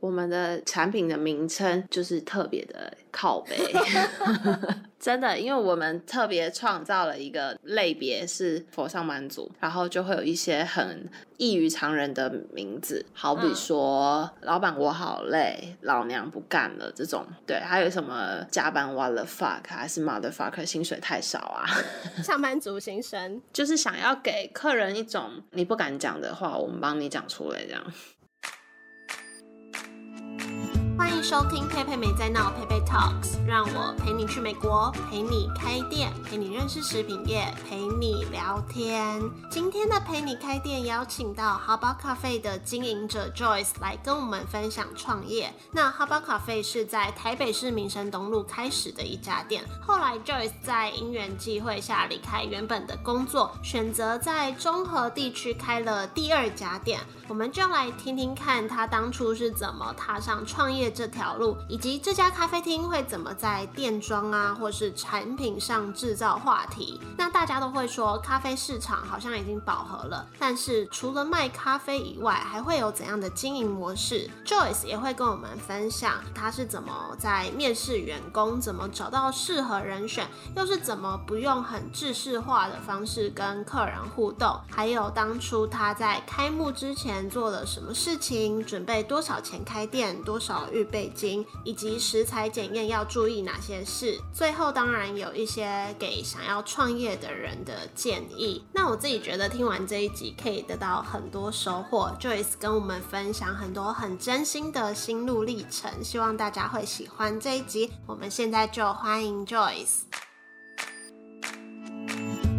我们的产品的名称就是特别的靠背，真的，因为我们特别创造了一个类别是佛上班族，然后就会有一些很异于常人的名字，好比说“老板我好累”“老娘不干了”这种，对，还有什么加班 what the fuck 还是 motherfucker 薪水太少啊，上班族心声，就是想要给客人一种你不敢讲的话，我们帮你讲出来这样。欢迎收听佩佩没在闹，佩佩 Talks，让我陪你去美国，陪你开店，陪你认识食品业，陪你聊天。今天的陪你开店邀请到 h 宝咖啡的经营者 Joyce 来跟我们分享创业。那 h 宝咖啡是在台北市民生东路开始的一家店，后来 Joyce 在因缘际会下离开原本的工作，选择在中和地区开了第二家店。我们就来听听看他当初是怎么踏上创业这条路，以及这家咖啡厅会怎么在店装啊，或是产品上制造话题。那大家都会说咖啡市场好像已经饱和了，但是除了卖咖啡以外，还会有怎样的经营模式？Joyce 也会跟我们分享他是怎么在面试员工，怎么找到适合人选，又是怎么不用很制式化的方式跟客人互动，还有当初他在开幕之前。做了什么事情？准备多少钱开店？多少预备金？以及食材检验要注意哪些事？最后当然有一些给想要创业的人的建议。那我自己觉得听完这一集可以得到很多收获。Joyce 跟我们分享很多很真心的心路历程，希望大家会喜欢这一集。我们现在就欢迎 Joyce。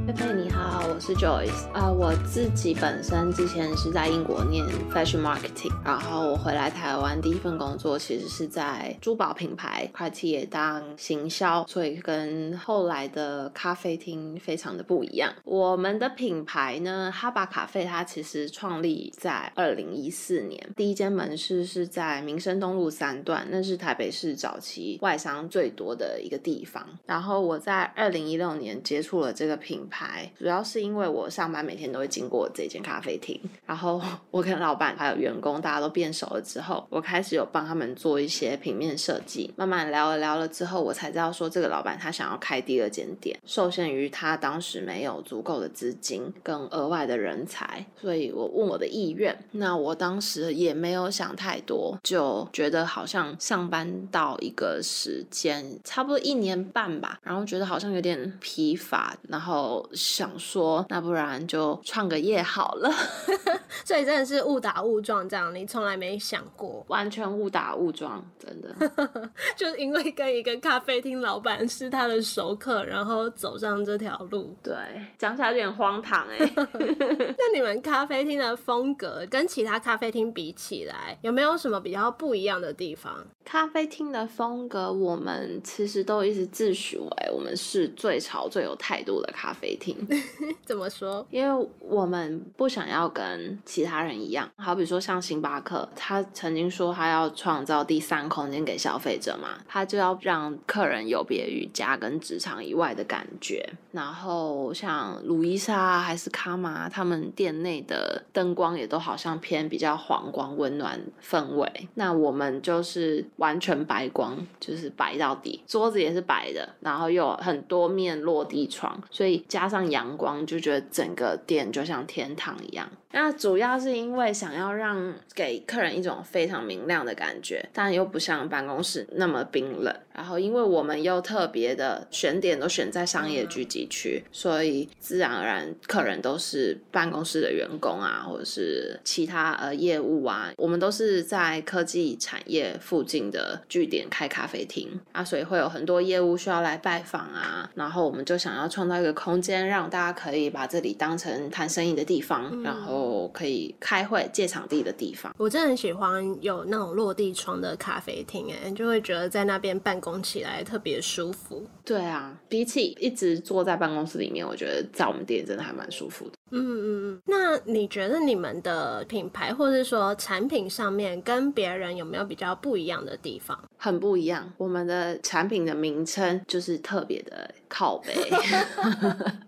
佩佩你好，我是 Joyce 啊，我自己本身之前是在英国念 Fashion Marketing，然后我回来台湾第一份工作其实是在珠宝品牌 Cartier 当行销，所以跟后来的咖啡厅非常的不一样。我们的品牌呢，哈巴咖啡，它其实创立在二零一四年，第一间门市是在民生东路三段，那是台北市早期外商最多的一个地方。然后我在二零一六年接触了这个品牌。主要是因为我上班每天都会经过这间咖啡厅，然后我跟老板还有员工大家都变熟了之后，我开始有帮他们做一些平面设计。慢慢聊了聊了之后，我才知道说这个老板他想要开第二间店，受限于他当时没有足够的资金跟额外的人才，所以我问我的意愿。那我当时也没有想太多，就觉得好像上班到一个时间，差不多一年半吧，然后觉得好像有点疲乏，然后。想说，那不然就创个业好了。所以真的是误打误撞这样，你从来没想过，完全误打误撞，真的。就是因为跟一个咖啡厅老板是他的熟客，然后走上这条路。对，讲起来有点荒唐哎。那你们咖啡厅的风格跟其他咖啡厅比起来，有没有什么比较不一样的地方？咖啡厅的风格，我们其实都一直自诩为我们是最潮、最有态度的咖啡厅。怎么说？因为我们不想要跟其他人一样，好比说像星巴克，他曾经说他要创造第三空间给消费者嘛，他就要让客人有别于家跟职场以外的感觉。然后像鲁伊莎还是卡玛，他们店内的灯光也都好像偏比较黄光、温暖氛围。那我们就是完全白光，就是白到底，桌子也是白的，然后又有很多面落地窗，所以加上阳光，就觉得整个店就像天堂一样。那主要是因为想要让给客人一种非常明亮的感觉，但又不像办公室那么冰冷。然后，因为我们又特别的选点都选在商业聚集区，所以自然而然客人都是办公室的员工啊，或者是其他呃业务啊。我们都是在科技产业附近的据点开咖啡厅啊，所以会有很多业务需要来拜访啊。然后我们就想要创造一个空间，让大家可以把这里当成谈生意的地方，然后。可以开会借场地的地方，我真的很喜欢有那种落地窗的咖啡厅，哎，就会觉得在那边办公起来特别舒服。对啊，比起一直坐在办公室里面，我觉得在我们店真的还蛮舒服的。嗯嗯嗯。那你觉得你们的品牌或者说产品上面跟别人有没有比较不一样的地方？很不一样，我们的产品的名称就是特别的靠背。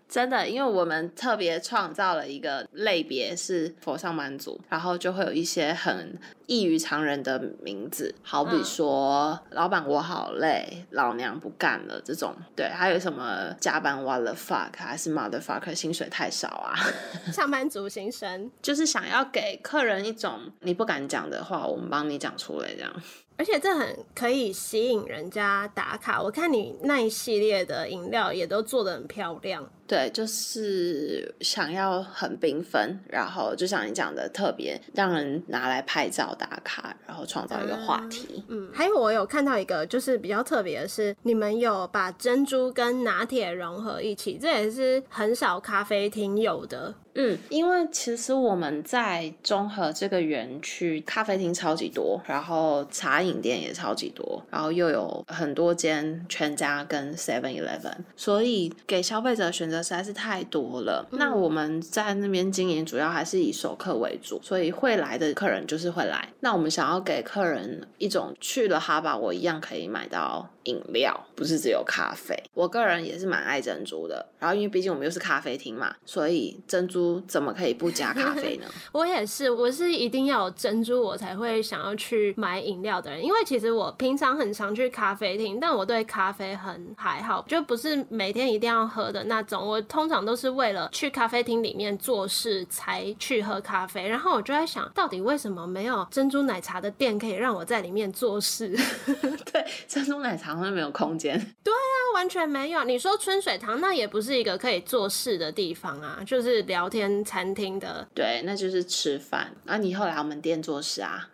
真的，因为我们特别创造了一个类别是佛上满族，然后就会有一些很。异于常人的名字，好比说“老板我好累”“老娘不干了”这种。对，还有什么加班 what the fuck 还是 motherfucker 薪水太少啊？上班族心声，就是想要给客人一种你不敢讲的话，我们帮你讲出来这样。而且这很可以吸引人家打卡。我看你那一系列的饮料也都做的很漂亮。对，就是想要很缤纷，然后就像你讲的，特别让人拿来拍照打卡，然后创造一个话题。嗯，还有我有看到一个，就是比较特别的是，你们有把珍珠跟拿铁融合一起，这也是很少咖啡厅有的。嗯，因为其实我们在中和这个园区，咖啡厅超级多，然后茶饮店也超级多，然后又有很多间全家跟 Seven Eleven，所以给消费者选择实在是太多了。那我们在那边经营，主要还是以熟客为主，所以会来的客人就是会来。那我们想要给客人一种去了哈巴，我一样可以买到。饮料不是只有咖啡，我个人也是蛮爱珍珠的。然后因为毕竟我们又是咖啡厅嘛，所以珍珠怎么可以不加咖啡呢？我也是，我是一定要有珍珠我才会想要去买饮料的人。因为其实我平常很常去咖啡厅，但我对咖啡很还好，就不是每天一定要喝的那种。我通常都是为了去咖啡厅里面做事才去喝咖啡。然后我就在想，到底为什么没有珍珠奶茶的店可以让我在里面做事？对，珍珠奶茶。好像没有空间，对啊，完全没有。你说春水堂那也不是一个可以做事的地方啊，就是聊天餐厅的。对，那就是吃饭。啊，你以后来我们店做事啊？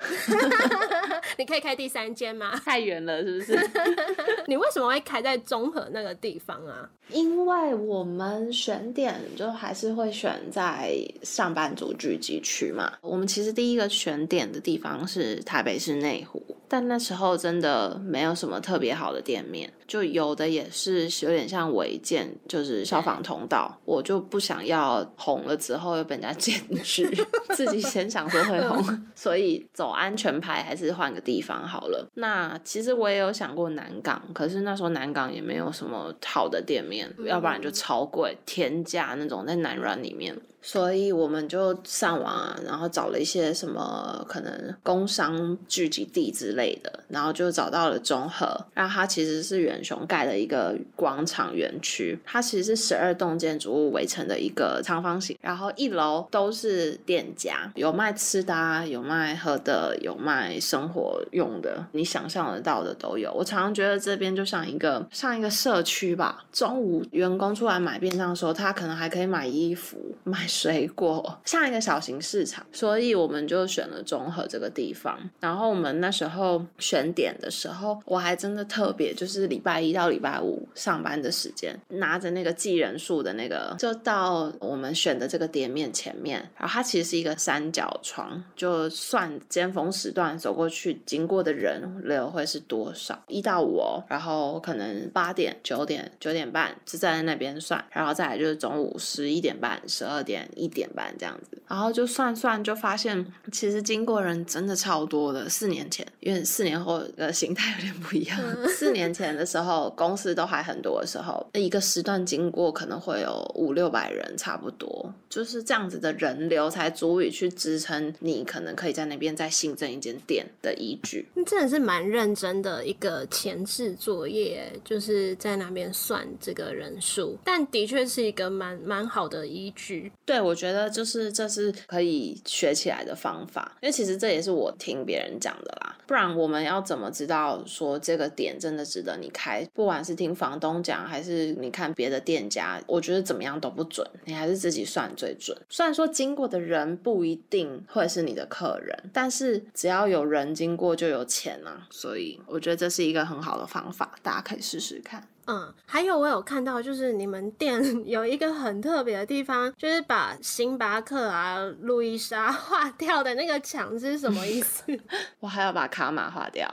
你可以开第三间吗？太远了，是不是？你为什么会开在中和那个地方啊？因为我们选点就还是会选在上班族聚集区嘛。我们其实第一个选点的地方是台北市内湖。但那时候真的没有什么特别好的店面，就有的也是有点像违建，就是消防通道。我就不想要红了之后又被人家检举，自己先想说会红，所以走安全牌还是换个地方好了。那其实我也有想过南港，可是那时候南港也没有什么好的店面，要不然就超贵，天价那种在南软里面。所以我们就上网啊，然后找了一些什么可能工商聚集地之类的，然后就找到了中和。然后它其实是远雄盖的一个广场园区，它其实是十二栋建筑物围成的一个长方形。然后一楼都是店家，有卖吃的，有卖喝的，有卖生活用的，你想象得到的都有。我常常觉得这边就像一个像一个社区吧。中午员工出来买便当的时候，他可能还可以买衣服、买。水果像一个小型市场，所以我们就选了中和这个地方。然后我们那时候选点的时候，我还真的特别，就是礼拜一到礼拜五上班的时间，拿着那个计人数的那个，就到我们选的这个店面前面。然后它其实是一个三角窗，就算尖峰时段走过去经过的人流会是多少，一到五哦。然后可能八点、九点、九点半是站在那边算，然后再来就是中午十一点半、十二点。一点半这样子，然后就算算就发现，其实经过人真的超多的。四年前，因为四年后的形态有点不一样。四年前的时候，公司都还很多的时候，一个时段经过可能会有五六百人，差不多就是这样子的人流才足以去支撑你可能可以在那边再新增一间店的依据。真的是蛮认真的一个前置作业，就是在那边算这个人数，但的确是一个蛮蛮好的依据。对。我觉得就是这是可以学起来的方法，因为其实这也是我听别人讲的啦。不然我们要怎么知道说这个点真的值得你开？不管是听房东讲，还是你看别的店家，我觉得怎么样都不准，你还是自己算最准。虽然说经过的人不一定会是你的客人，但是只要有人经过就有钱啊，所以我觉得这是一个很好的方法，大家可以试试看。嗯，还有我有看到，就是你们店 有一个很特别的地方，就是把星巴克啊、路易莎 划掉的那个墙是什么意思？我还要把卡玛划掉，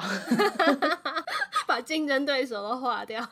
把竞争对手都划掉。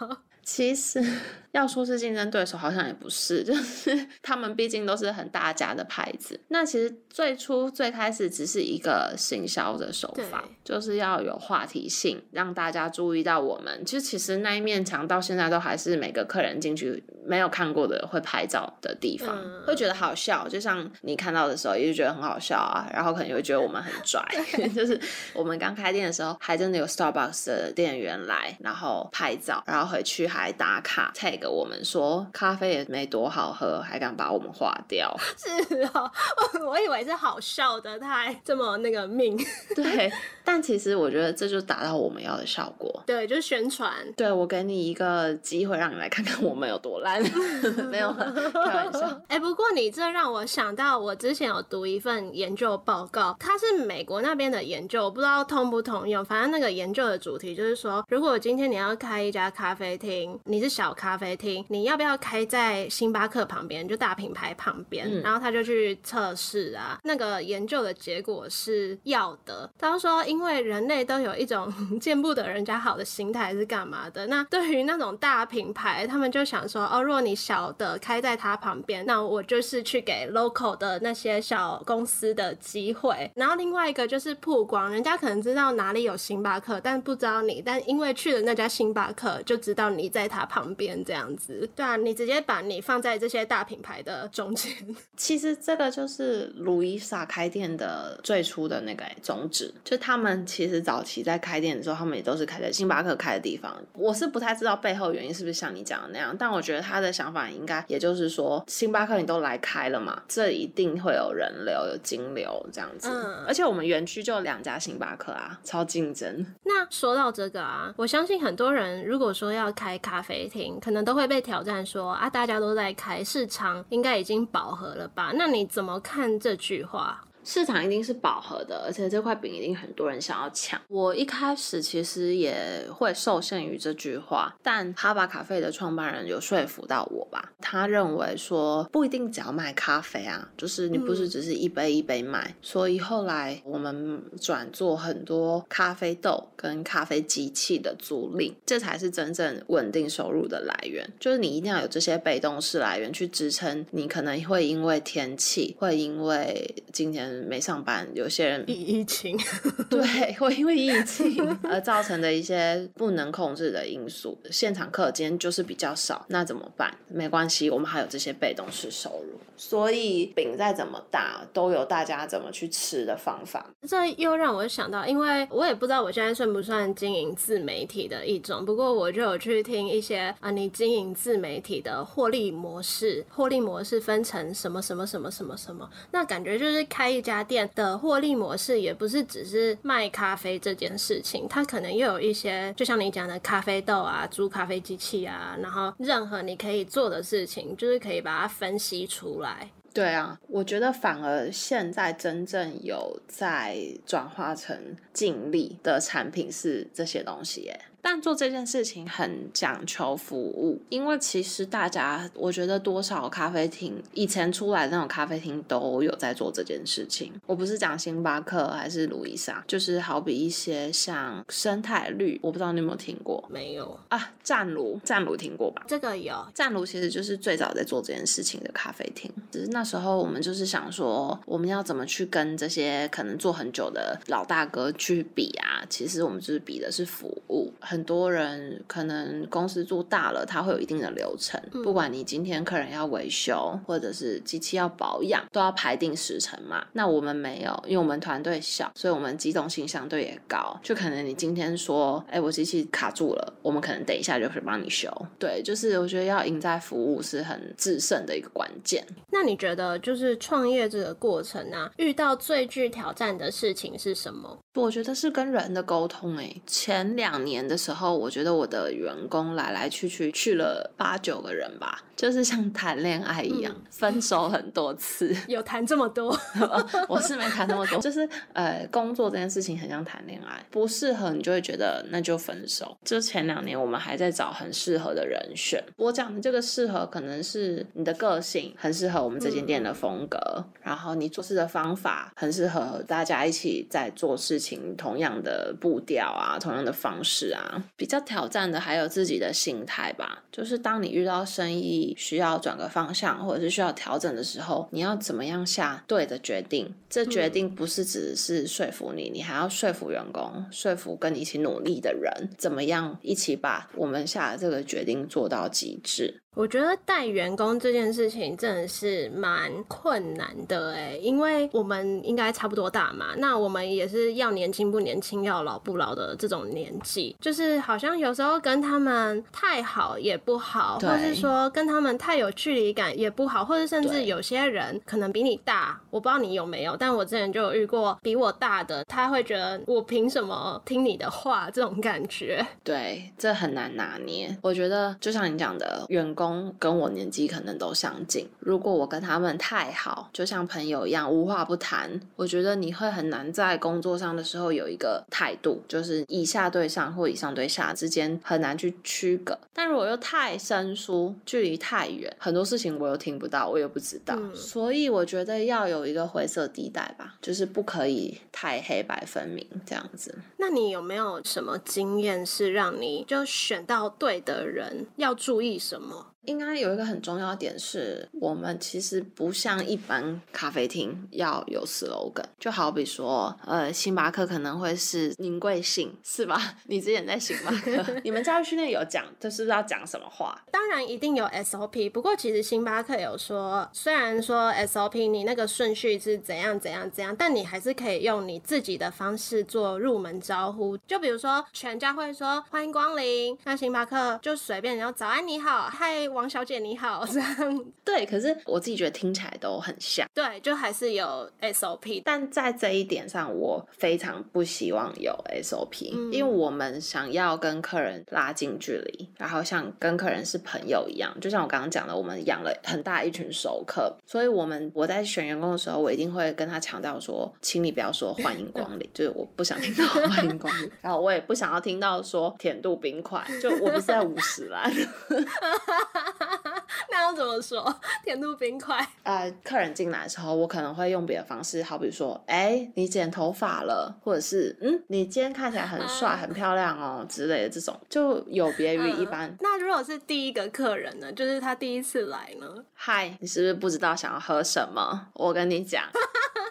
其实 要说是竞争对手，好像也不是，就是他们毕竟都是很大家的牌子。那其实最初最开始只是一个行销的手法，就是要有话题性，让大家注意到我们。其实其实那一面墙到现在都还是每个客人进去没有看过的会拍照的地方，嗯会觉得好笑。就像你看到的时候，也就觉得很好笑啊，然后可能也会觉得我们很拽。就是我们刚开店的时候，还真的有 Starbucks 的店员来，然后拍照，然后回去还打卡 tag 我们说咖啡也没多好喝，还敢把我们划掉。是哦，我我以为是好笑的，他还这么那个命。对，但其实我觉得这就达到我们要的效果。对，就是宣传。对，我给你一个机会，让你来看看我们有多烂。没有啦，开玩笑。哎、不过你这让我想到，我之前有读一份研究报告，它是美国那边的研究，我不知道通不通用。反正那个研究的主题就是说，如果今天你要开一家咖啡厅，你是小咖啡厅，你要不要开在星巴克旁边，就大品牌旁边？嗯然后他就去测试啊，那个研究的结果是要的。他说，因为人类都有一种 见不得人家好的心态，是干嘛的？那对于那种大品牌，他们就想说，哦，如果你小的开在它旁边，那我就是去给 local 的那些小公司的机会。然后另外一个就是曝光，人家可能知道哪里有星巴克，但不知道你，但因为去了那家星巴克，就知道你在它旁边这样子。对啊，你直接把你放在这些大品牌的中间。其实这个就是路易莎开店的最初的那个宗旨，就他们其实早期在开店的时候，他们也都是开在星巴克开的地方。我是不太知道背后原因是不是像你讲的那样，但我觉得他的想法应该也就是说，星巴克你都来开了嘛，这一定会有人流、有金流这样子。嗯而且我们园区就两家星巴克啊，超竞争。那说到这个啊，我相信很多人如果说要开咖啡厅，可能都会被挑战说啊，大家都在开，市场应该已经饱和了吧？那你怎么看这句话？市场一定是饱和的，而且这块饼一定很多人想要抢。我一开始其实也会受限于这句话，但哈巴咖啡的创办人有说服到我吧。他认为说不一定只要卖咖啡啊，就是你不是只是一杯一杯卖。所以后来我们转做很多咖啡豆跟咖啡机器的租赁，这才是真正稳定收入的来源。就是你一定要有这些被动式来源去支撑，你可能会因为天气，会因为今天没上班，有些人疫疫情，对，会因为疫 情而造成的一些不能控制的因素，现场课今天就是比较少，那怎么办？没关系，我们还有这些被动式收入，所以饼再怎么大，都有大家怎么去吃的方法。这又让我想到，因为我也不知道我现在算不算经营自媒体的一种，不过我就有去听一些啊，你经营自媒体的获利模式，获利模式分成什么什么什么什么什么，那感觉就是开一家店的获利模式，也不是只是卖咖啡这件事情，它可能又有一些，就像你讲的咖啡豆啊、租咖啡机器啊，然后任何你可以做的事情，就是可以把它分析出来。对啊，我觉得反而现在真正有在转化成净利的产品是这些东西耶。但做这件事情很讲求服务，因为其实大家，我觉得多少咖啡厅以前出来的那种咖啡厅都有在做这件事情。我不是讲星巴克还是路易莎，就是好比一些像生态绿，我不知道你有没有听过没有啊？湛卢，湛卢听过吧？这个有，湛卢其实就是最早在做这件事情的咖啡厅，只是那时候我们就是想说，我们要怎么去跟这些可能做很久的老大哥去比啊？其实我们就是比的是服务。很多人可能公司做大了，它会有一定的流程，不管你今天客人要维修，或者是机器要保养，都要排定时程嘛。那我们没有，因为我们团队小，所以我们机动性相对也高。就可能你今天说，哎，我机器卡住了，我们可能等一下就会帮你修。对，就是我觉得要赢在服务是很制胜的一个关键。那你觉得就是创业这个过程啊，遇到最具挑战的事情是什么？我觉得是跟人的沟通哎、前两年的时候，我觉得我的员工来来去去去了八九个人吧，就是像谈恋爱一样，分手很多次。有谈这么多？我是没谈那么多，就是呃，工作这件事情很像谈恋爱，不适合你就会觉得那就分手。就前两年我们还在找很适合的人选，我讲的这个适合可能是你的个性很适合我们这间店的风格，然后你做事的方法很适合大家一起在做事情同样的步调啊，同样的方式啊。比较挑战的还有自己的心态吧，就是当你遇到生意需要转个方向或者是需要调整的时候，你要怎么样下对的决定？这决定不是只是说服你，你还要说服员工，说服跟你一起努力的人，怎么样一起把我们下的这个决定做到极致？我觉得带员工这件事情真的是蛮困难的哎，因为我们应该差不多大嘛，那我们也是要年轻不年轻，要老不老的这种年纪，就是好像有时候跟他们太好也不好，或是说跟他们太有距离感也不好，或者甚至有些人可能比你大，我不知道你有没有，但我之前就有遇过比我大的，他会觉得我凭什么听你的话这种感觉。对，这很难拿捏。我觉得就像你讲的，员工。跟我年纪可能都相近，如果我跟他们太好，就像朋友一样无话不谈，我觉得你会很难在工作上的时候有一个态度，就是以下对上或以上对下之间很难去区隔。但如果又太生疏，距离太远，很多事情我又听不到，我也不知道，所以我觉得要有一个灰色地带吧，就是不可以太黑白分明这样子。那你有没有什么经验是让你就选到对的人要注意什么？应该有一个很重要的点是，我们其实不像一般咖啡厅要有 slogan，就好比说，呃，星巴克可能会是您贵姓，是吧？你之前在星巴克，你们教育训练有讲，就是要讲什么话？当然一定有 SOP，不过其实星巴克有说，虽然说 SOP 你那个顺序是怎样怎样怎样，但你还是可以用你自己的方式做入门招呼。就比如说全家会说欢迎光临，那星巴克就随便，然后早安你好，嗨。王小姐你好，这样 对，可是我自己觉得听起来都很像，对，就还是有 SOP，但在这一点上，我非常不希望有 SOP，因为我们想要跟客人拉近距离，然后像跟客人是朋友一样，就像我刚刚讲的，我们养了很大一群熟客，所以我们我在选员工的时候，我一定会跟他强调说，请你不要说欢迎光临，就是我不想听到欢迎光临，然后我也不想要听到说甜度冰块，就我不是在 五十啦。那要怎么说？甜度冰块。呃，客人进来的时候，我可能会用别的方式，好比说，哎，你剪头发了，或者是，嗯，你今天看起来很帅、很漂亮哦之类的这种，就有别于一般。那如果是第一个客人呢？就是他第一次来呢？嗨，你是不是不知道想要喝什么？我跟你讲。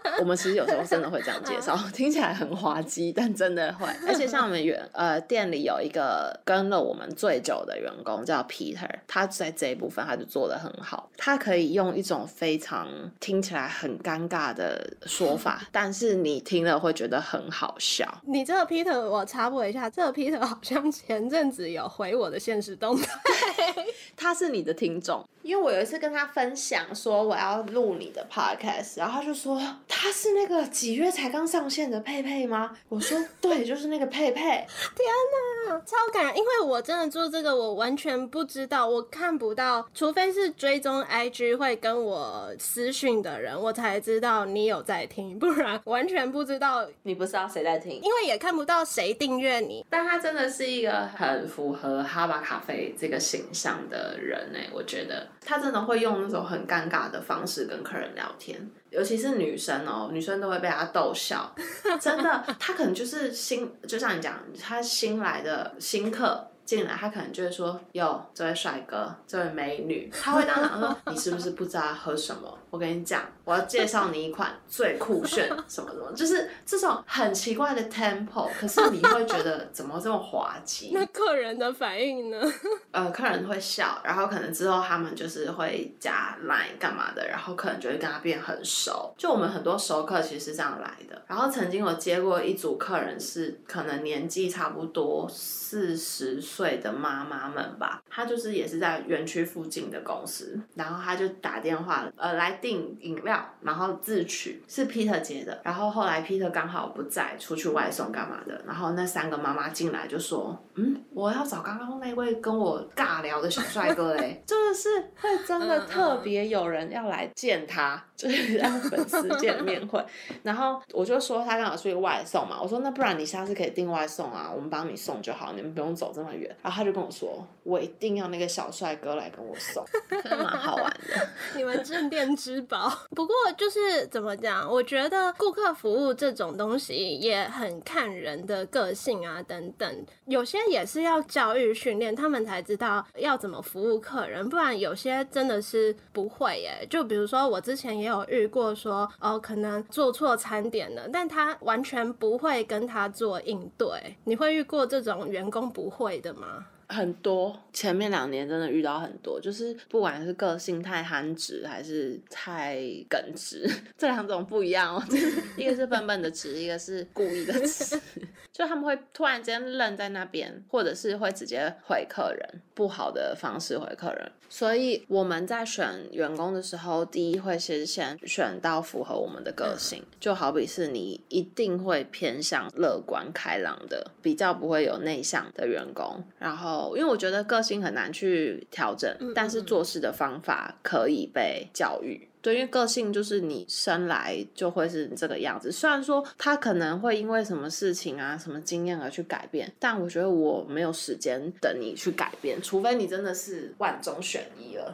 我们其实有时候真的会这样介绍，听起来很滑稽，但真的会。而且像我们员呃店里有一个跟了我们最久的员工叫 Peter，他在这一部分他就做的很好。他可以用一种非常听起来很尴尬的说法，但是你听了会觉得很好笑。你这个 Peter，我插播一下，这个 Peter 好像前阵子有回我的现实动态，他是你的听众。因为我有一次跟他分享说我要录你的 podcast，然后他就说他是那个几月才刚上线的佩佩吗？我说对，就是那个佩佩。天哪，超感人！因为我真的做这个，我完全不知道，我看不到，除非是追踪 IG 会跟我私讯的人，我才知道你有在听，不然完全不知道你不知道谁在听，因为也看不到谁订阅你。但他真的是一个很符合哈巴咖啡这个形象的人哎，我觉得。他真的会用那种很尴尬的方式跟客人聊天，尤其是女生哦，女生都会被他逗笑。真的，他可能就是新，就像你讲，他新来的新客。进来，他可能就会说：“哟，这位帅哥，这位美女。”他会当场说：“你是不是不知道喝什么？我跟你讲，我要介绍你一款最酷炫什么什么，就是这种很奇怪的 tempo。可是你会觉得怎么这么滑稽？那客人的反应呢？呃，客人会笑，然后可能之后他们就是会加 line 干嘛的，然后客人就会跟他变很熟。就我们很多熟客其实是这样来的。然后曾经我接过一组客人，是可能年纪差不多四十岁。岁的妈妈们吧，她就是也是在园区附近的公司，然后她就打电话呃来订饮料，然后自取是 Peter 接的，然后后来 Peter 刚好不在，出去外送干嘛的，然后那三个妈妈进来就说，嗯，我要找刚刚那位跟我尬聊的小帅哥嘞，真的是会真的特别有人要来见他，就是 让粉丝见面会，然后我就说他刚好出去外送嘛，我说那不然你下次可以订外送啊，我们帮你送就好，你们不用走这么远。然后他就跟我说：“我一定要那个小帅哥来跟我送，蛮好玩的。你们镇店之宝。不过就是怎么讲，我觉得顾客服务这种东西也很看人的个性啊，等等。有些也是要教育训练，他们才知道要怎么服务客人。不然有些真的是不会耶。就比如说我之前也有遇过，说哦，可能做错餐点了，但他完全不会跟他做应对。你会遇过这种员工不会的吗？很多，前面两年真的遇到很多，就是不管是个性太憨直，还是太耿直，这两种不一样哦。一个是笨笨的直，一个是故意的直，就他们会突然间愣在那边，或者是会直接回客人，不好的方式回客人。所以我们在选员工的时候，第一会是先选到符合我们的个性，就好比是你一定会偏向乐观开朗的，比较不会有内向的员工。然后，因为我觉得个性很难去调整，但是做事的方法可以被教育。对，因为个性就是你生来就会是这个样子。虽然说他可能会因为什么事情啊、什么经验而去改变，但我觉得我没有时间等你去改变，除非你真的是万中选一了。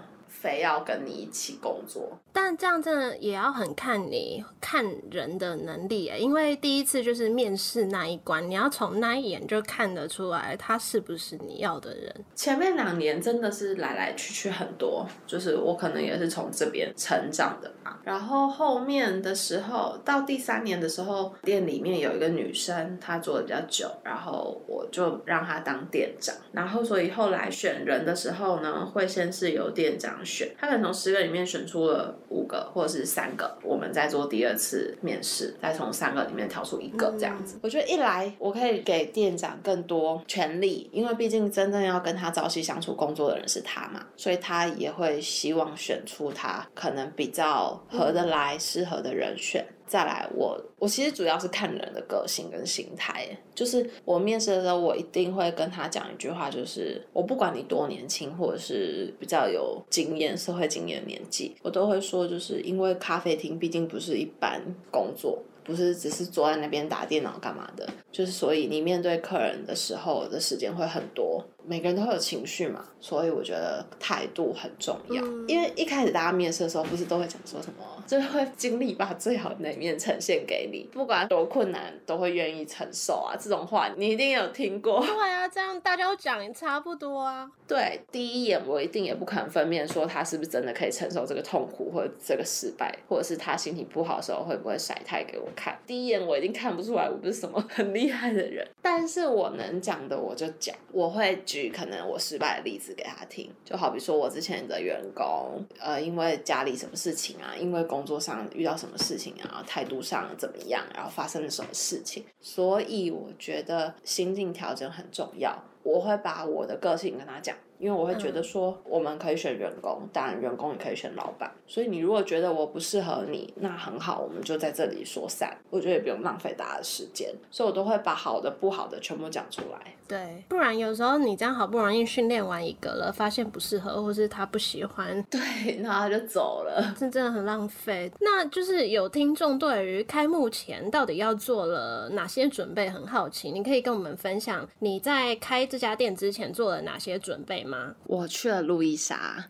非要跟你一起工作，但这样真的也要很看你看人的能力诶，因为第一次就是面试那一关，你要从那一眼就看得出来他是不是你要的人。前面两年真的是来来去去很多，就是我可能也是从这边成长的嘛。然后后面的时候，到第三年的时候，店里面有一个女生，她做的比较久，然后我就让她当店长。然后所以后来选人的时候呢，会先是由店长。选他可能从十个里面选出了五个或者是三个，我们再做第二次面试，再从三个里面挑出一个这样子。我觉得一来我可以给店长更多权利，因为毕竟真正要跟他朝夕相处工作的人是他嘛，所以他也会希望选出他可能比较合得来、适合的人选。再来，我我其实主要是看人的个性跟心态，就是我面试的时候，我一定会跟他讲一句话，就是我不管你多年轻，或者是比较有经验、社会经验的年纪，我都会说，就是因为咖啡厅毕竟不是一般工作。不是只是坐在那边打电脑干嘛的，就是所以你面对客人的时候的时间会很多，每个人都会有情绪嘛，所以我觉得态度很重要。因为一开始大家面试的时候，不是都会讲说什么，就是会尽力把最好的那一面呈现给你，不管多困难都会愿意承受啊。这种话你一定有听过。对啊，这样大家都讲也差不多啊。对，第一眼我一定也不可能分辨说他是不是真的可以承受这个痛苦或者这个失败，或者是他心情不好的时候会不会晒太给我。看第一眼我一定看不出来我不是什么很厉害的人，但是我能讲的我就讲，我会举可能我失败的例子给他听，就好比说我之前的员工，呃，因为家里什么事情啊，因为工作上遇到什么事情啊，态度上怎么样，然后发生了什么事情，所以我觉得心境调整很重要，我会把我的个性跟他讲。因为我会觉得说，我们可以选员工，当然员工也可以选老板。所以你如果觉得我不适合你，那很好，我们就在这里说散。我觉得也不用浪费大家的时间，所以我都会把好的、不好的全部讲出来。对，不然有时候你这样好不容易训练完一个了，发现不适合，或是他不喜欢，对，然后他就走了，这真的很浪费。那就是有听众对于开幕前到底要做了哪些准备很好奇，你可以跟我们分享你在开这家店之前做了哪些准备吗？我去了路易莎，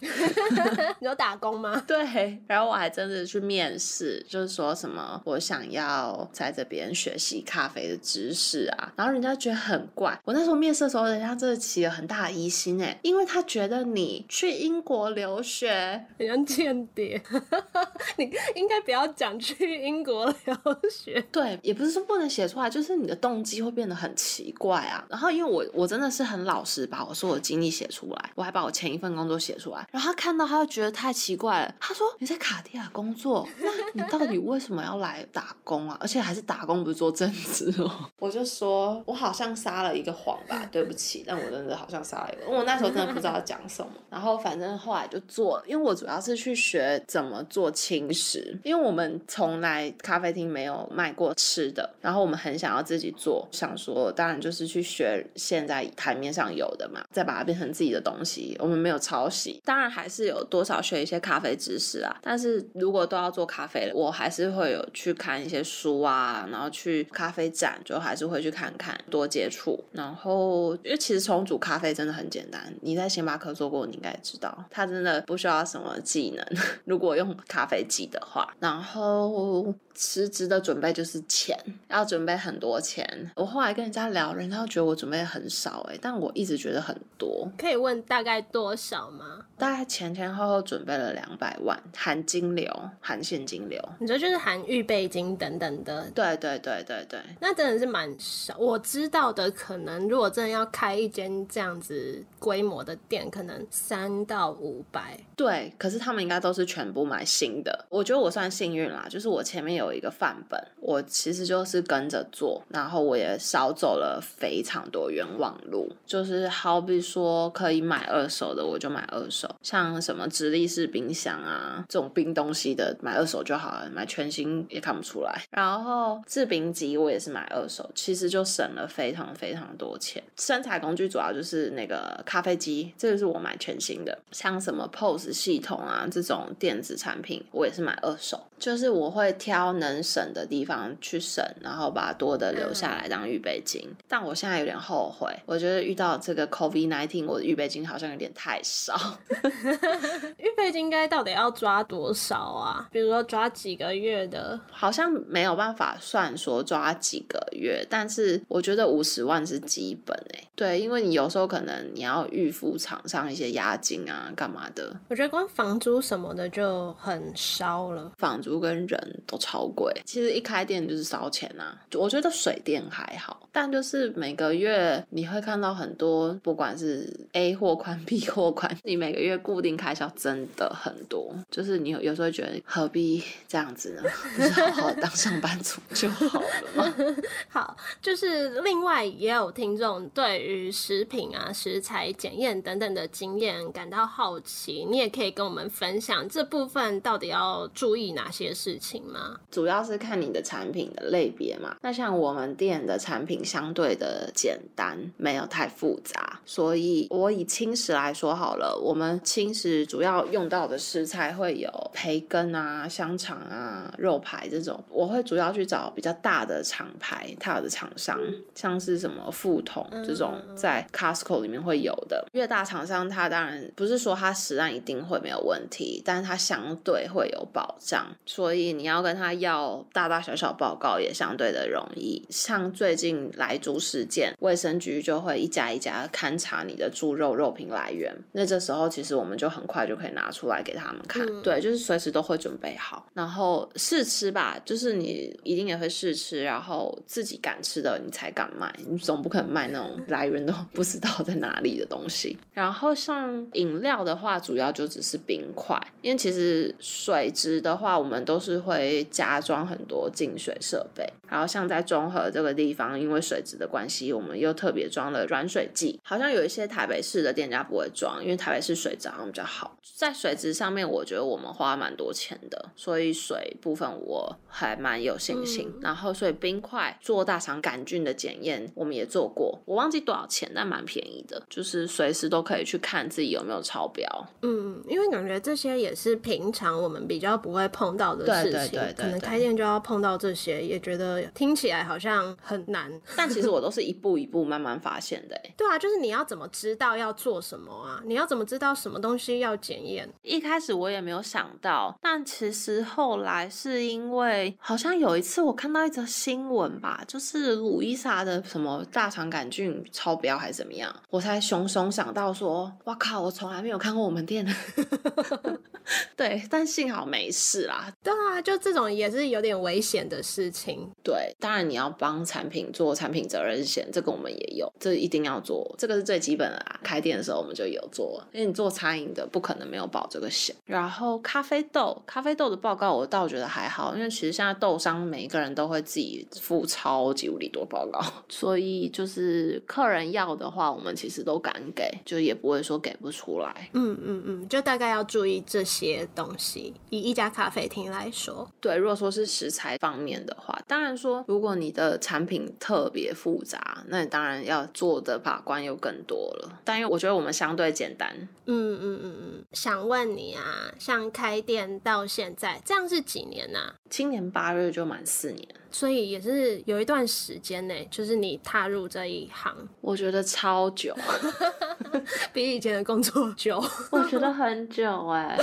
你有打工吗？对，然后我还真的去面试，就是说什么我想要在这边学习咖啡的知识啊，然后人家觉得很怪，我那。时候面试的时候，人家真的起了很大的疑心哎，因为他觉得你去英国留学，很像间谍。你应该不要讲去英国留学。对，也不是说不能写出来，就是你的动机会变得很奇怪啊。然后因为我我真的是很老实，把我所有的经历写出来，我还把我前一份工作写出来。然后他看到，他就觉得太奇怪了。他说：“你在卡地亚工作，那你到底为什么要来打工啊？而且还是打工，不是做正职哦。”我就说：“我好像撒了一个谎。”吧，对不起，但我真的好像撒了一个，我那时候真的不知道讲什么。然后反正后来就做，因为我主要是去学怎么做轻食，因为我们从来咖啡厅没有卖过吃的，然后我们很想要自己做，想说当然就是去学现在台面上有的嘛，再把它变成自己的东西。我们没有抄袭，当然还是有多少学一些咖啡知识啊。但是如果都要做咖啡了，我还是会有去看一些书啊，然后去咖啡展，就还是会去看看，多接触，然后。因为其实重煮咖啡真的很简单，你在星巴克做过，你应该知道，它真的不需要什么技能。如果用咖啡机的话，然后辞职的准备就是钱，要准备很多钱。我后来跟人家聊，人家觉得我准备很少，哎，但我一直觉得很多。可以问问大概多少吗？大概前前后后准备了两百万，含金流，含现金流。你说就是含预备金等等的，对对对对对，那真的是蛮少。我知道的，可能如果真的要开一间这样子规模的店，可能三到五百。对，可是他们应该都是全部买新的。我觉得我算幸运啦，就是我前面有一个范本，我其实就是跟着做，然后我也少走了非常多冤枉路。就是好比说可以买二手的，我就买二手，像什么直立式冰箱啊这种冰东西的，买二手就好了，买全新也看不出来。然后制冰机我也是买二手，其实就省了非常非常多钱。生产工具主要就是那个咖啡机，这个是我买全新的，像什么 POS 系统啊这种电子产品，我也是买二手。就是我会挑能省的地方去省，然后把多的留下来当预备金。但我现在有点后悔，我觉得遇到这个 COVID nineteen，我的预备金好像有点太少。预备金应该到底要抓多少啊？比如说抓几个月的？好像没有办法算说抓几个月，但是我觉得五十万是基本诶、对，因为你有时候可能你要预付厂商一些押金啊，干嘛的，我觉得光房租什么的就很烧了。房租跟人都超贵。其实一开店就是烧钱啊。我觉得水电还好，但就是每个月你会看到很多，不管是 A 货款、B 货款，你每个月固定开销真的很多。就是你有有时候会觉得何必这样子呢？不是好好当上班族就好了吗？好，就是另外也有听众对于食品啊、食材检验等等的经验感到好奇，你也可以跟我们分享这部分到底要注意哪些事情吗？主要是看你的产品的类别嘛。那像我们店的产品相对的简单，没有太复杂，所以我以轻食来说好了。我们轻食主要用到的食材会有培根啊、香肠啊、肉排这种。我会主要去找比较大的厂牌，它有的厂商，像是什么富统这种，在 Costco 里面会有的。越大厂商，它当然不是说它食量一定会没有问题，但是它相对会有保障，所以你要跟他要大大小小报告也相对的容易。像最近来猪事件，卫生局就会一家一家勘察你的猪肉肉品来源，那这时候其实我们就很快就可以拿出来给他们看，嗯。对，就是随时都会准备好，然后试吃吧，就是你一定也会试吃，然后自己敢吃的你才敢卖，你总不可能卖那种来源都不知道在哪里的东西。然后像饮料的话，主要就只是冰块，因为其实水质的话，我们都是会加装很多净水设备。然后像在中和这个地方，因为水质的关系，我们又特别装了软水剂。好像有一些台北市的店家不会装，因为台北市水质好像比较好。在水质上面，我觉得我们花蛮多钱的，所以水部分我还蛮有信心。嗯然后所以冰块做大肠杆菌的检验，我们也做过，我忘记多少钱，但蛮便宜的，就是随时都可以去看自己有没有超标。嗯，因为感觉这些也是平常我们比较不会碰到的事情，对对对对可能对开店就要碰到这些，也觉得听起来好像很难。但其实我都是一步一步慢慢发现的、欸。对啊，就是你要怎么知道要做什么啊？你要怎么知道什么东西要检验？一开始我也没有想到，但其实后来是因为好像有一次我看到一则新闻吧，就是鲁伊莎的什么大肠杆菌超标还是怎么样，我才熊熊想到说，哇靠，我从来没有看过我们店的。对，但幸好没事啦。对啊，就这种也是有点危险的事情。对，当然你要帮产品做产品责任险，这个我们也有，这一定要做，这个是最基本的啦。开店的时候我们就有做，因为你做餐饮的不可能没有保这个险。然后咖啡豆，咖啡豆的报告我倒觉得还好，因为其实现在豆商每一个人都会自己付超级无敌多报告，所以就是客人要的话，我们其实都敢给，就也不会说给不出来。嗯嗯嗯，就大概要注意这些东西。以一家咖啡厅来说，对，如果说是食材方面的话，当然说，如果你的产品特别复杂，那你当然要做的把关又更多了。但因为我觉得我们相对简单，嗯嗯嗯嗯，想问你啊，像开店到现在，这样是几年呐、今年八月就满四年，所以也是有一段时间呢，就是你踏入这一行，我觉得超久，比以前的工作久。我觉得很久哎、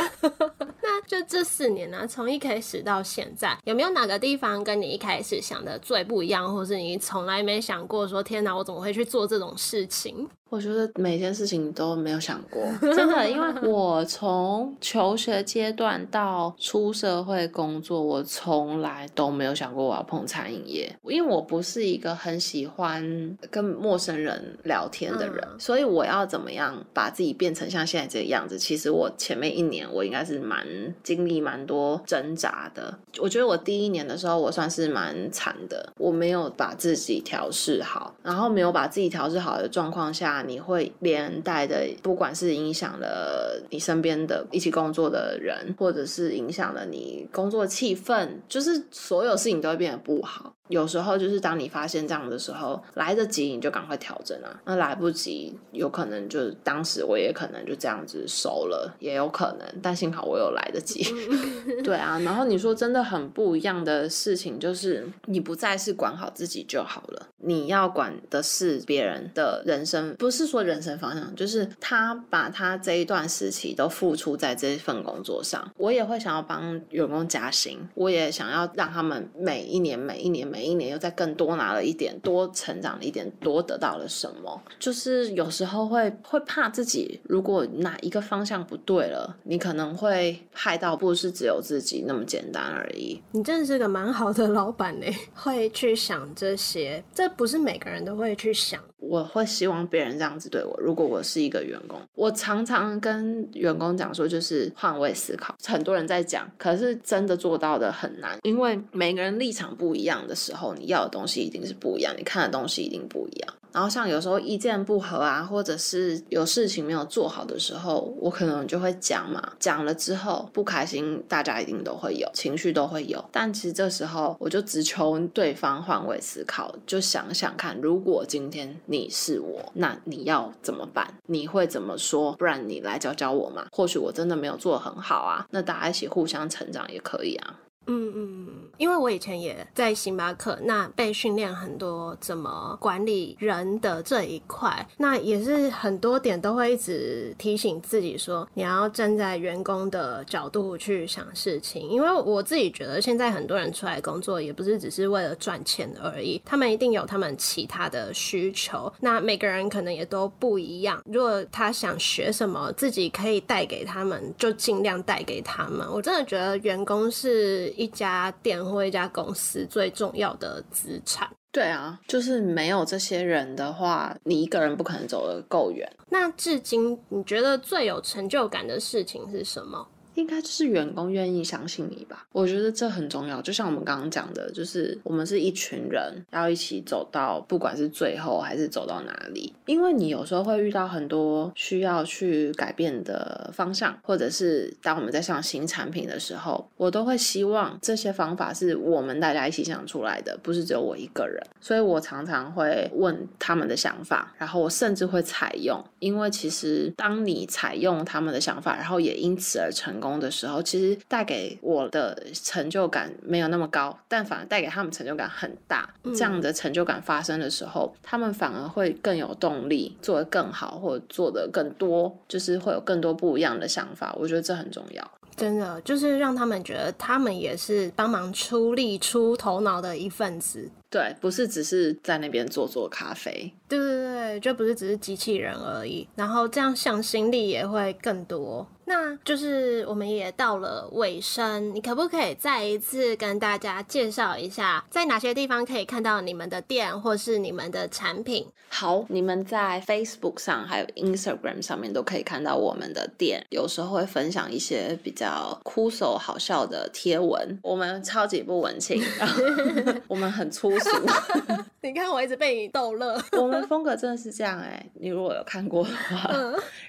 那就这四年呢、从一开始到现在，有没有哪个地方跟你一开始想的最不一样，或是你从来还没想过说天哪，我怎么会去做这种事情？我觉得每件事情都没有想过，真的，因为我从求学阶段到出社会工作，我从来都没有想过我要碰餐饮业，因为我不是一个很喜欢跟陌生人聊天的人，所以我要怎么样把自己变成像现在这个样子？其实我前面一年我应该是蛮经历蛮多挣扎的。我觉得我第一年的时候，我算是蛮惨的，我没有把自己调试好，然后没有把自己调试好的状况下，你会连带的，不管是影响了你身边的一起工作的人，或者是影响了你工作气氛，就是所有事情都会变得不好。有时候就是当你发现这样的时候，来得及你就赶快调整啊，那来不及，有可能就是当时我也可能就这样子收了，也有可能，但幸好我有来得及。对啊，然后你说真的很不一样的事情，就是你不再是管好自己就好了，你要管的是别人的人生，不是说人生方向，就是他把他这一段时期都付出在这份工作上。我也会想要帮员工加薪，我也想要让他们每一年每一年。每一年又再更多拿了一点，多成长了一点，多得到了什么？就是有时候会会怕自己，如果哪一个方向不对了，你可能会害到不是只有自己那么简单而已。你真的是个蛮好的老板呢，会去想这些，这不是每个人都会去想。我会希望别人这样子对我。如果我是一个员工，我常常跟员工讲说，就是换位思考。很多人在讲，可是真的做到的很难，因为每个人立场不一样的时候，你要的东西一定是不一样，你看的东西一定不一样。然后像有时候意见不合啊，或者是有事情没有做好的时候，我可能就会讲嘛。讲了之后不开心，大家一定都会有情绪，都会有。但其实这时候我就只求对方换位思考，就想想看，如果今天你是我，那你要怎么办？你会怎么说？不然你来教教我嘛。或许我真的没有做很好啊，那大家一起互相成长也可以啊。嗯嗯，因为我以前也在星巴克，那被训练很多怎么管理人的这一块，那也是很多点都会一直提醒自己说，你要站在员工的角度去想事情。因为我自己觉得，现在很多人出来工作也不是只是为了赚钱而已，他们一定有他们其他的需求。那每个人可能也都不一样，如果他想学什么，自己可以带给他们，就尽量带给他们。我真的觉得员工是。一家店或一家公司最重要的资产。对啊，就是没有这些人的话，你一个人不可能走得够远。那至今你觉得最有成就感的事情是什么？应该就是员工愿意相信你吧，我觉得这很重要。就像我们刚刚讲的，就是我们是一群人，要一起走到不管是最后还是走到哪里。因为你有时候会遇到很多需要去改变的方向，或者是当我们在上新产品的时候，我都会希望这些方法是我们大家一起想出来的，不是只有我一个人。所以我常常会问他们的想法，然后我甚至会采用，因为其实当你采用他们的想法，然后也因此而成。工的时候，其实带给我的成就感没有那么高，但反而带给他们成就感很大。这样的成就感发生的时候，他们反而会更有动力，做得更好，或者做得更多，就是会有更多不一样的想法。我觉得这很重要。真的，就是让他们觉得他们也是帮忙出力、出头脑的一份子。对，不是只是在那边做做咖啡。对对对，就不是只是机器人而已。然后这样向心力也会更多。那就是我们也到了尾声，你可不可以再一次跟大家介绍一下，在哪些地方可以看到你们的店或是你们的产品？好，你们在 Facebook 上还有 Instagram 上面都可以看到我们的店，有时候会分享一些比较酷手好笑的贴文。我们超级不文青，我们很粗俗。你看我一直被你逗乐，我们风格真的是这样哎。你如果有看过的话，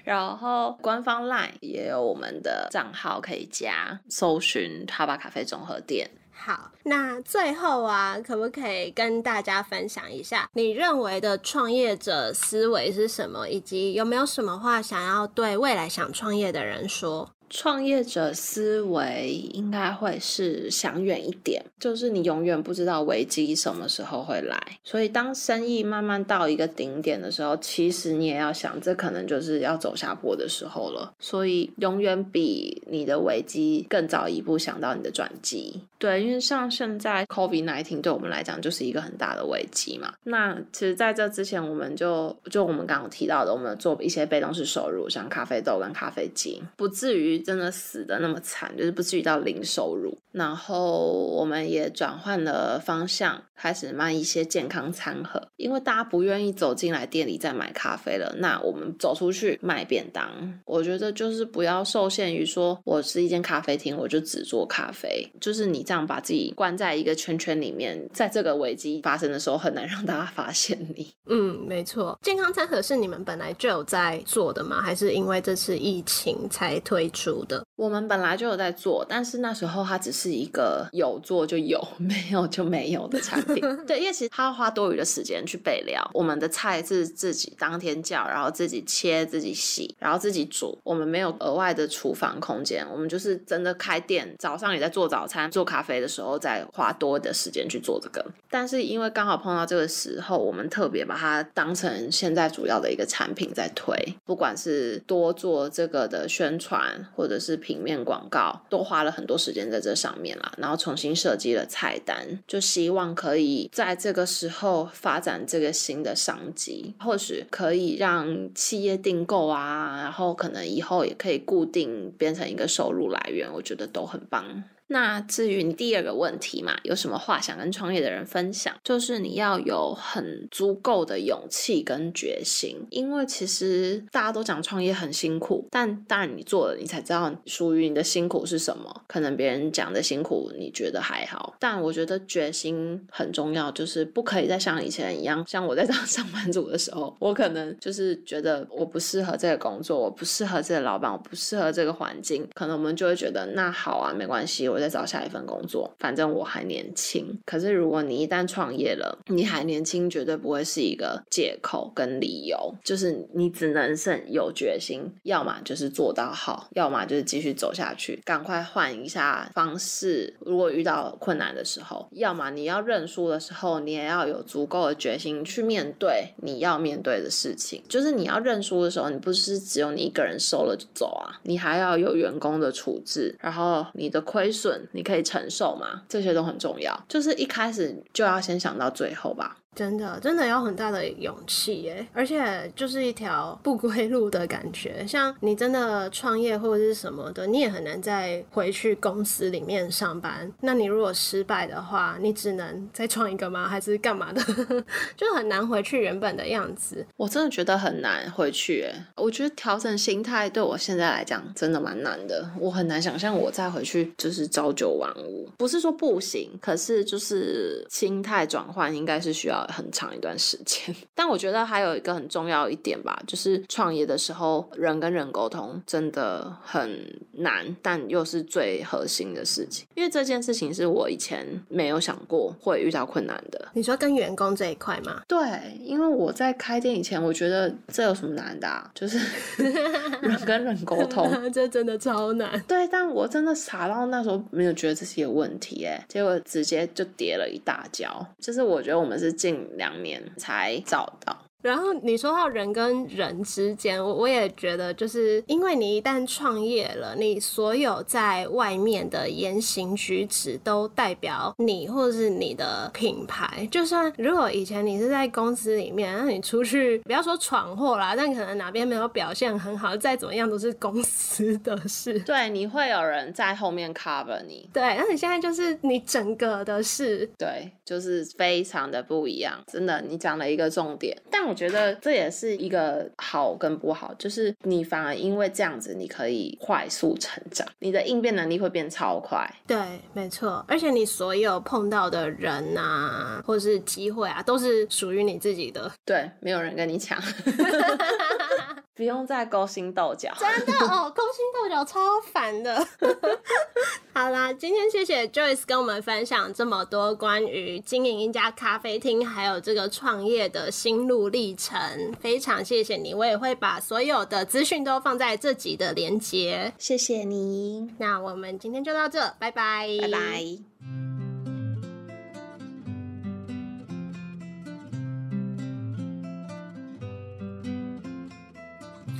然后官方 LINE 也。有我们的账号可以加，搜寻哈巴咖啡综合店。好，那最后啊，可不可以跟大家分享一下你认为的创业者思维是什么，以及有没有什么话想要对未来想创业的人说？创业者思维应该会是想远一点，就是你永远不知道危机什么时候会来，所以当生意慢慢到一个顶点的时候，其实你也要想，这可能就是要走下坡的时候了。所以永远比你的危机更早一步想到你的转机。对，因为像现在 COVID nineteen 对我们来讲就是一个很大的危机嘛。那其实在这之前，我们就就我们刚刚提到的，我们做一些被动式收入，像咖啡豆跟咖啡机，不至于真的死的那么惨，就是不至于到零收入。然后我们也转换了方向，开始卖一些健康餐盒，因为大家不愿意走进来店里再买咖啡了。那我们走出去卖便当，我觉得就是不要受限于说我是一间咖啡厅，我就只做咖啡，就是你这样把自己关在一个圈圈里面，在这个危机发生的时候，很难让大家发现你。嗯，没错。健康餐盒是你们本来就有在做的吗？还是因为这次疫情才推出的？我们本来就有在做，但是那时候它只是一个有做就有，没有就没有的产品。对，因为其实它要花多余的时间去备料。我们的菜是自己当天叫，然后自己切、自己洗，然后自己煮。我们没有额外的厨房空间，我们就是真的开店，早上也在做早餐、做咖啡的时候，再花多的时间去做这个。但是因为刚好碰到这个时候，我们特别把它当成现在主要的一个产品在推，不管是多做这个的宣传，或者是平面广告，都花了很多时间在这上面啦。然后重新设计了菜单，就希望可以在这个时候发展这个新的商机，或许可以让企业订购啊，然后可能以后也可以固定变成一个收入来源，我觉得都很棒。那至于你第二个问题嘛，有什么话想跟创业的人分享？就是你要有很足够的勇气跟决心，因为其实大家都讲创业很辛苦，但当然你做了，你才知道属于你的辛苦是什么。可能别人讲的辛苦你觉得还好，但我觉得决心很重要，就是不可以再像以前一样，像我在当 上班族的时候，我可能就是觉得我不适合这个工作，我不适合这个老板，我不适合这个环境，可能我们就会觉得那好啊，没关系。我再找下一份工作，反正我还年轻。可是如果你一旦创业了，你还年轻，绝对不会是一个借口跟理由。就是你只能是有决心，要么就是做到好，要么就是继续走下去，赶快换一下方式。如果遇到困难的时候，要么你要认输的时候，你也要有足够的决心去面对你要面对的事情。就是你要认输的时候，你不是只有你一个人收了就走啊，你还要有员工的处置，然后你的亏损。你可以承受吗？这些都很重要，就是一开始就要先想到最后吧。真的，真的有很大的勇气耶，而且就是一条不归路的感觉。像你真的创业或者是什么的，你也很难再回去公司里面上班。那你如果失败的话，你只能再创一个吗？还是干嘛的？就很难回去原本的样子。我真的觉得很难回去。我觉得调整心态对我现在来讲真的蛮难的。我很难想象我再回去就是朝九晚五，不是说不行，可是就是心态转换应该是需要。很长一段时间，但我觉得还有一个很重要一点吧，就是创业的时候，人跟人沟通真的很难，但又是最核心的事情。因为这件事情是我以前没有想过会遇到困难的。你说跟员工这一块吗？对，因为我在开店以前，我觉得这有什么难的？就是 人跟人沟通，这真的超难。对，但我真的傻到那时候没有觉得这是有问题，哎，结果直接就跌了一大跤。就是我觉得我们是进。两年才找到。然后你说到人跟人之间，我我也觉得，就是因为你一旦创业了，你所有在外面的言行举止都代表你或者是你的品牌。就算如果以前你是在公司里面，那你出去不要说闯祸啦，但可能哪边没有表现很好，再怎么样都是公司的事。对，你会有人在后面 cover 你。对，那你现在就是你整个的事。对，就是非常的不一样。真的，你讲了一个重点，但我。觉得这也是一个好跟不好，就是你反而因为这样子，你可以快速成长，你的应变能力会变超快。对，没错，而且你所有碰到的人啊，或者是机会啊，都是属于你自己的。对，没有人跟你抢。不用再勾心斗角，真的哦，勾心斗角超烦的。好啦，今天谢谢 Joyce 跟我们分享这么多关于经营一家咖啡厅，还有这个创业的心路历程，非常谢谢你。我也会把所有的资讯都放在这集的连接。谢谢你，那我们今天就到这，拜拜，拜拜。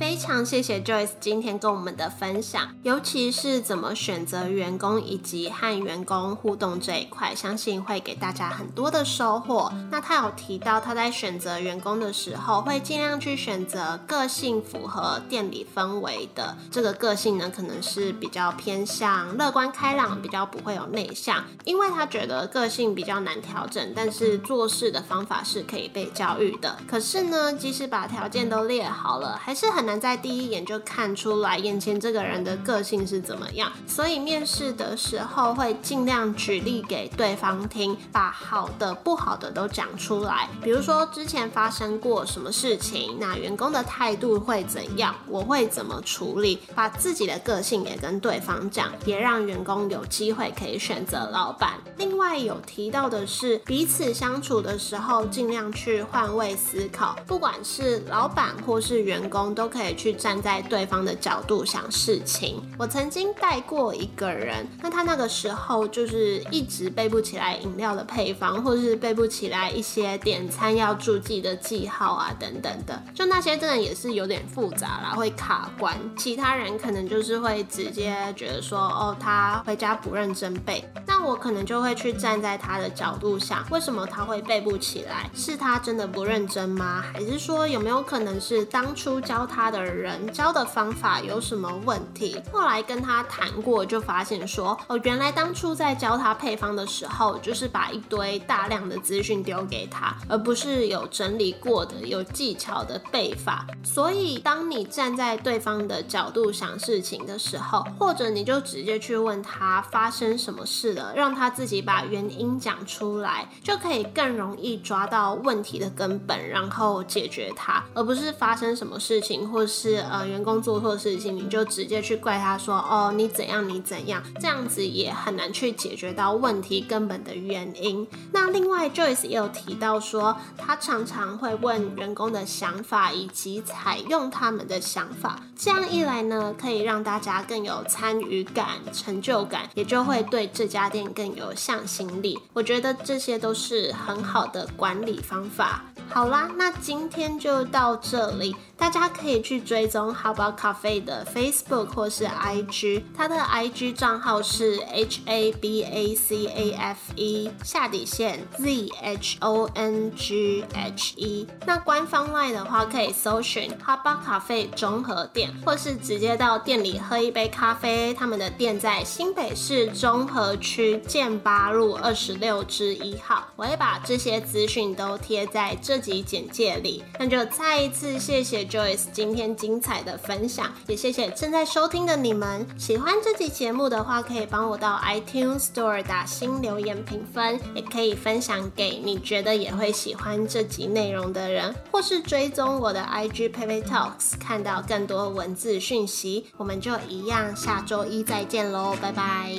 非常谢谢 Joyce 今天跟我们的分享，尤其是怎么选择员工以及和员工互动这一块，相信会给大家很多的收获。那他有提到他在选择员工的时候，会尽量去选择个性符合店里氛围的。这个个性呢，可能是比较偏向乐观开朗，比较不会有内向，因为他觉得个性比较难调整，但是做事的方法是可以被教育的。可是呢，即使把条件都列好了，还是很难在第一眼就看出来眼前这个人的个性是怎么样，所以面试的时候会尽量举例给对方听，把好的、不好的都讲出来。比如说之前发生过什么事情，那员工的态度会怎样，我会怎么处理，把自己的个性也跟对方讲，也让员工有机会可以选择老板。另外有提到的是，彼此相处的时候尽量去换位思考，不管是老板或是员工都。可以去站在对方的角度想事情。我曾经带过一个人，那他那个时候就是一直背不起来饮料的配方，或是背不起来一些点餐要注记的记号啊等等的，就那些真的也是有点复杂啦，会卡关。其他人可能就是会直接觉得说，哦，他回家不认真背。那我可能就会去站在他的角度想，为什么他会背不起来？是他真的不认真吗？还是说有没有可能是当初教他？的的人教的方法有什么问题？后来跟他谈过，就发现说，哦，原来当初在教他配方的时候，就是把一堆大量的资讯丢给他，而不是有整理过的、有技巧的背法。所以，当你站在对方的角度想事情的时候，或者你就直接去问他发生什么事了，让他自己把原因讲出来，就可以更容易抓到问题的根本，然后解决它，而不是发生什么事情。或是呃员工做错事情，你就直接去怪他说哦你怎样你怎样，这样子也很难去解决到问题根本的原因。那另外 Joyce 也有提到说，他常常会问员工的想法以及采用他们的想法，这样一来呢，可以让大家更有参与感、成就感，也就会对这家店更有向心力。我觉得这些都是很好的管理方法。好啦，那今天就到这里。大家可以去追踪 How about Cafe 的 Facebook 或是 IG，它的 IG 账号是 H A B A C A F E 下底线 Z H O N G H E。那官方 LINE 的话，可以搜寻 How about Cafe 综合店，或是直接到店里喝一杯咖啡。他们的店在新北市中和区建八路二十六之一号。我会把这些资讯都贴在这集简介里。那就再一次谢谢。Joyce 今天精彩的分享，也谢谢正在收听的你们。喜欢这集节目的话，可以帮我到 iTunes Store 打新留言评分，也可以分享给你觉得也会喜欢这集内容的人，或是追踪我的 IG p a p Talks，看到更多文字讯息。我们就一样，下周一再见喽，拜拜。